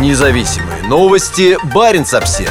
Независимые новости. Барин обсерва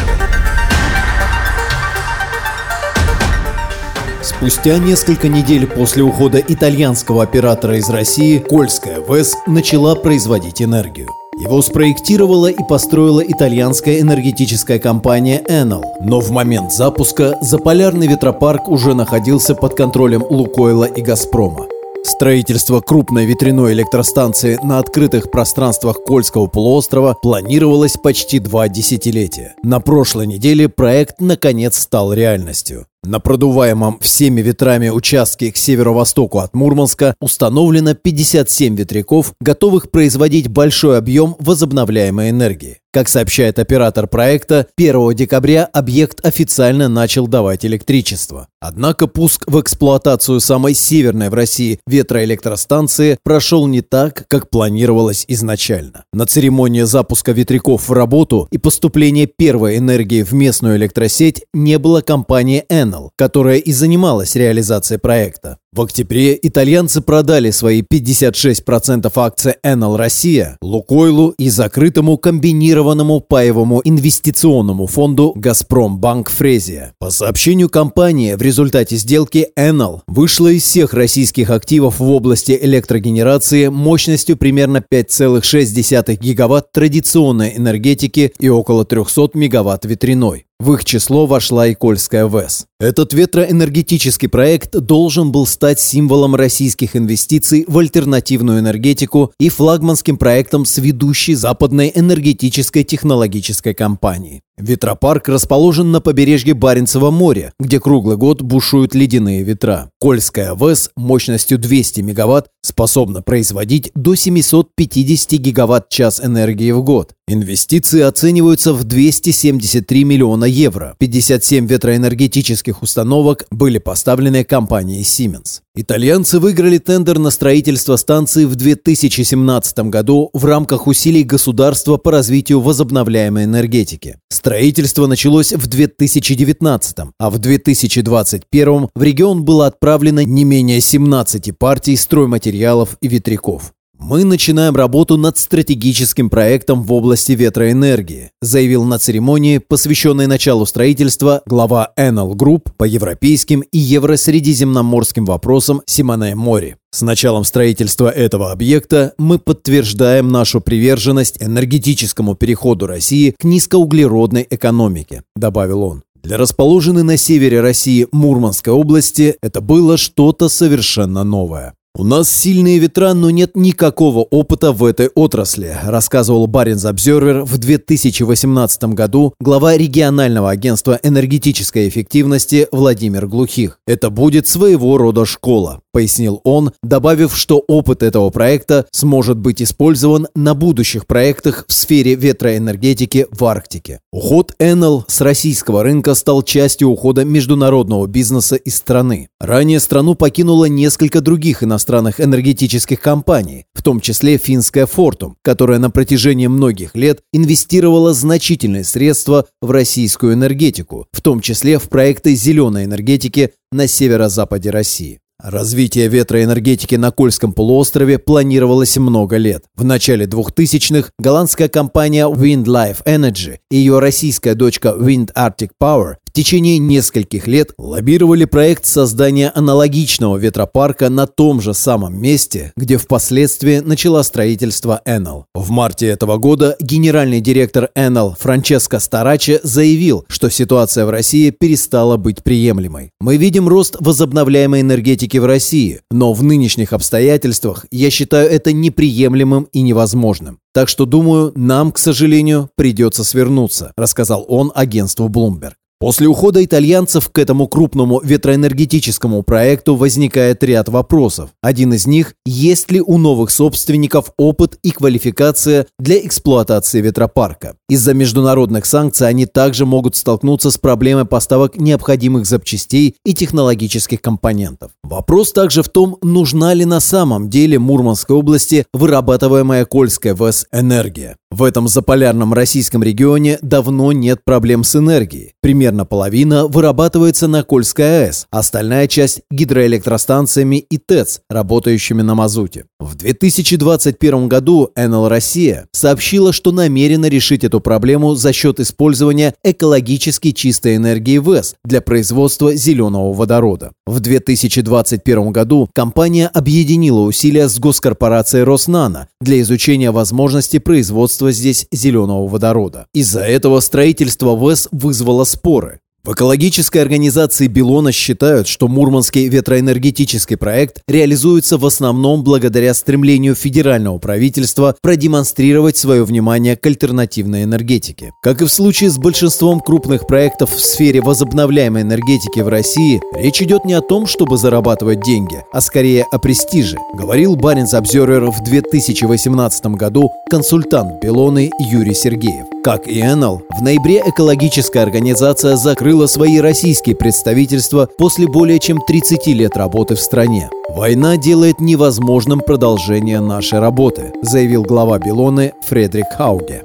Спустя несколько недель после ухода итальянского оператора из России, Кольская ВЭС начала производить энергию. Его спроектировала и построила итальянская энергетическая компания Enel, но в момент запуска заполярный ветропарк уже находился под контролем Лукойла и Газпрома. Строительство крупной ветряной электростанции на открытых пространствах Кольского полуострова планировалось почти два десятилетия. На прошлой неделе проект наконец стал реальностью. На продуваемом всеми ветрами участке к северо-востоку от Мурманска установлено 57 ветряков, готовых производить большой объем возобновляемой энергии. Как сообщает оператор проекта, 1 декабря объект официально начал давать электричество. Однако пуск в эксплуатацию самой северной в России ветроэлектростанции прошел не так, как планировалось изначально. На церемонии запуска ветряков в работу и поступления первой энергии в местную электросеть не было компании Enel, которая и занималась реализацией проекта. В октябре итальянцы продали свои 56% акций Enel Россия Лукойлу и закрытому комбинированному паевому инвестиционному фонду «Газпром Банк Фрезия». По сообщению компании, в результате сделки Enel вышла из всех российских активов в области электрогенерации мощностью примерно 5,6 гигаватт традиционной энергетики и около 300 мегаватт ветряной. В их число вошла и Кольская ВЭС. Этот ветроэнергетический проект должен был стать символом российских инвестиций в альтернативную энергетику и флагманским проектом с ведущей западной энергетической технологической компанией. Ветропарк расположен на побережье Баренцева моря, где круглый год бушуют ледяные ветра. Кольская ВЭС мощностью 200 мегаватт способна производить до 750 гигаватт-час энергии в год. Инвестиции оцениваются в 273 миллиона евро. 57 ветроэнергетических установок были поставлены компанией Siemens. Итальянцы выиграли тендер на строительство станции в 2017 году в рамках усилий государства по развитию возобновляемой энергетики. Строительство началось в 2019, а в 2021 в регион было отправлено не менее 17 партий стройматериалов и ветряков. Мы начинаем работу над стратегическим проектом в области ветроэнергии, заявил на церемонии, посвященной началу строительства, глава Enel Group по европейским и евросредиземноморским вопросам Симоне Мори. С началом строительства этого объекта мы подтверждаем нашу приверженность энергетическому переходу России к низкоуглеродной экономике, добавил он. Для расположенной на севере России Мурманской области это было что-то совершенно новое. «У нас сильные ветра, но нет никакого опыта в этой отрасли», рассказывал Баринс Обзервер в 2018 году глава регионального агентства энергетической эффективности Владимир Глухих. «Это будет своего рода школа», пояснил он, добавив, что опыт этого проекта сможет быть использован на будущих проектах в сфере ветроэнергетики в Арктике. Уход Enel с российского рынка стал частью ухода международного бизнеса из страны. Ранее страну покинуло несколько других иностранных иностранных энергетических компаний, в том числе финская Fortum, которая на протяжении многих лет инвестировала значительные средства в российскую энергетику, в том числе в проекты зеленой энергетики на северо-западе России. Развитие ветроэнергетики на Кольском полуострове планировалось много лет. В начале 2000-х голландская компания Wind Life Energy и ее российская дочка Wind Arctic Power течение нескольких лет лоббировали проект создания аналогичного ветропарка на том же самом месте, где впоследствии начала строительство Enel. В марте этого года генеральный директор Enel Франческо Стараче заявил, что ситуация в России перестала быть приемлемой. Мы видим рост возобновляемой энергетики в России, но в нынешних обстоятельствах я считаю это неприемлемым и невозможным. Так что, думаю, нам, к сожалению, придется свернуться, рассказал он агентству Bloomberg. После ухода итальянцев к этому крупному ветроэнергетическому проекту возникает ряд вопросов. Один из них – есть ли у новых собственников опыт и квалификация для эксплуатации ветропарка? Из-за международных санкций они также могут столкнуться с проблемой поставок необходимых запчастей и технологических компонентов. Вопрос также в том, нужна ли на самом деле Мурманской области вырабатываемая Кольская ВЭС энергия. В этом заполярном российском регионе давно нет проблем с энергией. Примерно Примерно половина вырабатывается на Кольской АЭС, остальная часть – гидроэлектростанциями и ТЭЦ, работающими на мазуте. В 2021 году НЛ «Россия» сообщила, что намерена решить эту проблему за счет использования экологически чистой энергии ВЭС для производства зеленого водорода. В 2021 году компания объединила усилия с госкорпорацией «Роснано» для изучения возможности производства здесь зеленого водорода. Из-за этого строительство ВЭС вызвало споры. В экологической организации Белона считают, что Мурманский ветроэнергетический проект реализуется в основном благодаря стремлению федерального правительства продемонстрировать свое внимание к альтернативной энергетике. Как и в случае с большинством крупных проектов в сфере возобновляемой энергетики в России, речь идет не о том, чтобы зарабатывать деньги, а скорее о престиже, говорил Баринс Обзервер в 2018 году консультант Белоны Юрий Сергеев. Как и Энел, в ноябре экологическая организация закрыла свои российские представительства после более чем 30 лет работы в стране. «Война делает невозможным продолжение нашей работы», заявил глава Белоны Фредерик Хауге.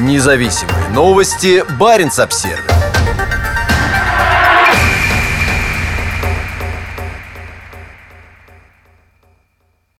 Независимые новости. Барин обсервис